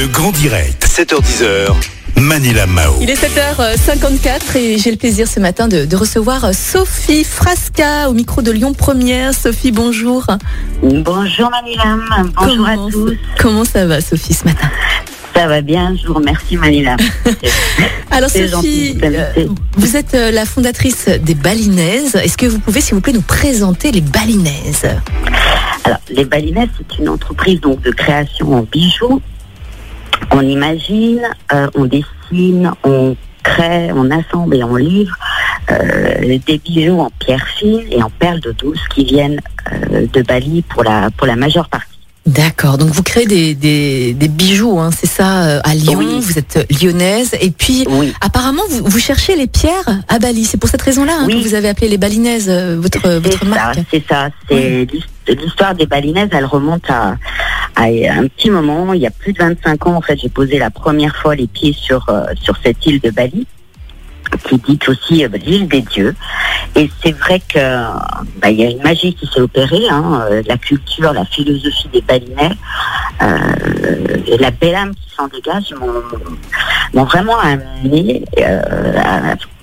Le grand direct, 7h10h. Manila Mao. Il est 7h54 et j'ai le plaisir ce matin de, de, recevoir Sophie Frasca au micro de Lyon Première. Sophie, bonjour. Bonjour Manilam, bonjour comment, à tous. Comment ça va Sophie ce matin? Ça va bien, je vous remercie Manilam. Alors Sophie, euh, vous êtes euh, la fondatrice des Balinaises. Est-ce que vous pouvez s'il vous plaît nous présenter les Balinaises? Alors les Balinaises c'est une entreprise donc de création en bijoux on imagine, euh, on dessine, on crée, on assemble et on livre euh, des bijoux en pierre fine et en perles de douce qui viennent euh, de Bali pour la, pour la majeure partie. D'accord, donc vous créez des, des, des bijoux, hein, c'est ça, à Lyon, Oui. vous êtes lyonnaise, et puis Oui. apparemment vous, vous cherchez les pierres à Bali, c'est pour cette raison-là hein, Oui. que vous avez appelé les Balinaises, votre, votre ça, marque. c'est ça. C'est l'histoire des balinaises. Elle remonte à, à un petit moment. Il y a plus de 25 ans, en fait, j'ai posé la première fois les pieds sur euh, sur cette île de Bali, qui dite aussi euh, l'île des dieux. Et c'est vrai que bah, il y a une magie qui s'est opérée. Hein, euh, la culture, la philosophie des balinais, et la belle âme qui s'en dégage m'ont vraiment amené,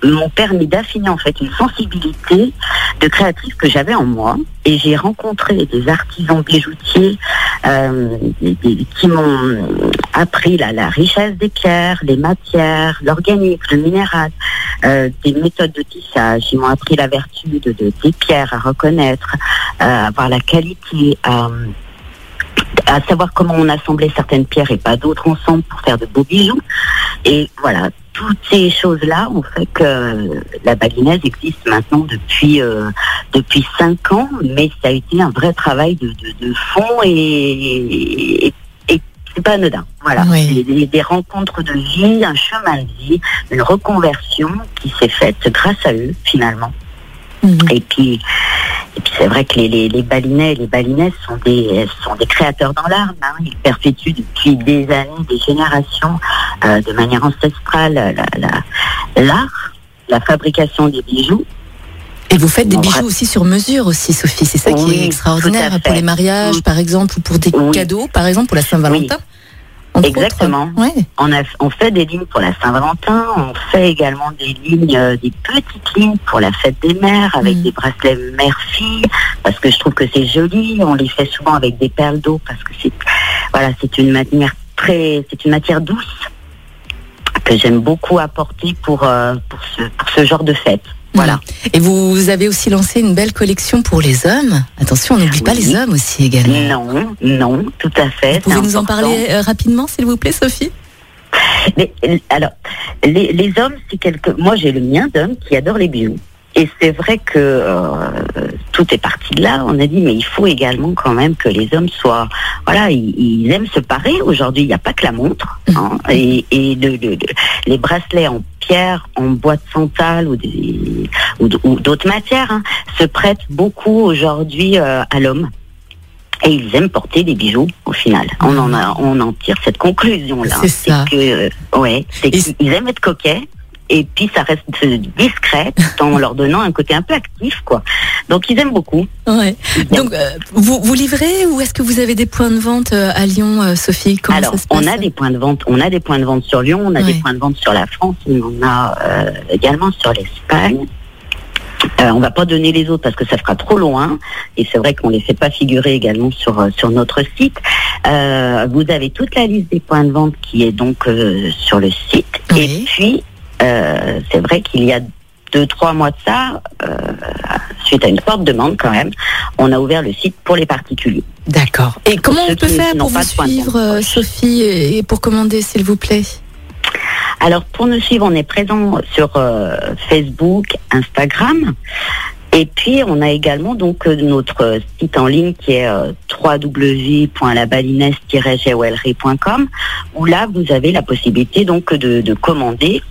m'ont permis d'affiner en fait une sensibilité de créatrice que j'avais en moi et j'ai rencontré des artisans bijoutiers euh, qui m'ont appris la, richesse des pierres, les matières, l'organique, le minéral, euh, des méthodes de tissage. Ils m'ont appris la vertu de, de- des pierres à reconnaître, euh, à voir la qualité, à, à savoir comment on assemblait certaines pierres et pas d'autres ensemble pour faire de beaux bijoux. Et voilà, toutes ces choses-là ont fait que la balinaise existe maintenant depuis euh, depuis cinq ans, mais ça a été un vrai travail de, de, de fond et, et, et c'est pas anodin. Voilà, Oui. Des, des rencontres de vie, un chemin de vie, une reconversion qui s'est faite grâce à eux finalement. Mhm. Et puis, et puis c'est vrai que les, les, les balinais et les balinaises sont des, sont des créateurs dans l'art. hein. Ils perpétuent depuis des années, des générations, euh, de manière ancestrale, la- la- l'art, la, fabrication des bijoux. Et vous faites des bijoux aussi sur mesure aussi, Sophie. C'est ça qui est extraordinaire à pour les mariages, par exemple, ou pour des Oui. cadeaux, par exemple, pour la Saint-Valentin. Exactement. autres. Ouais. On, a, on fait des lignes pour la Saint-Valentin, on fait également des lignes, euh, des petites lignes pour la fête des mères avec Mm. des bracelets mère-fille, parce que je trouve que c'est joli. On les fait souvent avec des perles d'eau parce que c'est, voilà, c'est une matière très, c'est une matière douce que j'aime beaucoup apporter pour, euh, pour, ce, pour ce genre de fête. Voilà. Et vous avez aussi lancé une belle collection pour les hommes. Attention, on n'oublie pas les hommes aussi également. Non, non, tout à fait. Vous pouvez nous en parler euh, rapidement, s'il vous plaît, Sophie? Mais, alors, les, les hommes, c'est quelque. Moi, j'ai le mien d'homme qui adore les bijoux. Et c'est vrai que euh, tout est parti de là. On a dit, mais il faut également quand même que les hommes soient, voilà, ils, ils aiment se parer. Aujourd'hui, il n'y a pas que la montre, hein, et, et de- de- de- les bracelets en pierre, en bois de santal ou des ou, d- ou d'autres matières hein, se prêtent beaucoup aujourd'hui euh, à l'homme. Et ils aiment porter des bijoux au final. On en a, on en tire cette conclusion là. C'est ça. que, euh, ouais, c'est qu'ils aiment être coquets. Et puis ça reste discret tout en leur donnant un côté un peu actif quoi. Donc ils aiment beaucoup. Ouais. Donc, euh, vous, vous livrez ou est-ce que vous avez des points de vente euh, à Lyon, euh, Sophie? Comment Alors ça se passe on a des points de vente, on a des points de vente sur Lyon, on a Ouais. des points de vente sur la France, on a euh, également sur l'Espagne. Euh, on va pas donner les autres parce que ça fera trop loin et c'est vrai qu'on les fait pas figurer également sur sur notre site. Euh, vous avez toute la liste des points de vente qui est donc euh, sur le site Oui. et puis euh, c'est vrai qu'il y a deux trois mois de ça, euh, suite à une forte demande quand même, on a ouvert le site pour les particuliers. D'accord. Et comment on peut faire pour vous suivre, euh. Sophie, et pour commander, s'il vous plaît? Alors pour nous suivre, on est présent sur euh, Facebook, Instagram. Et puis on a également donc notre site en ligne qui est euh, www.labalinaise-joaillerie.com où là vous avez la possibilité donc de, de commander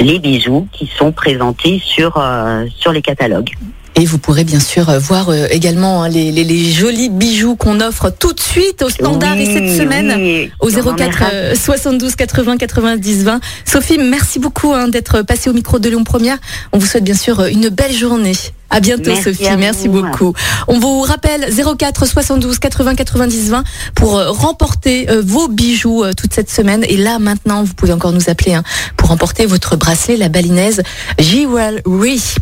les bijoux qui sont présentés sur euh, sur les catalogues. Et vous pourrez bien sûr voir également hein, les, jolis bijoux qu'on offre tout de suite au standard et cette semaine au 04 72 80 90 20. Sophie, merci beaucoup hein, d'être passée au micro de Lyon Première. On vous souhaite bien sûr une belle journée. À bientôt Sophie, merci beaucoup. On vous rappelle 04 72 80 90 20 pour euh, remporter euh, vos bijoux euh, toute cette semaine. Et là maintenant, vous pouvez encore nous appeler hein, pour remporter votre bracelet, la balinaise Jewelry.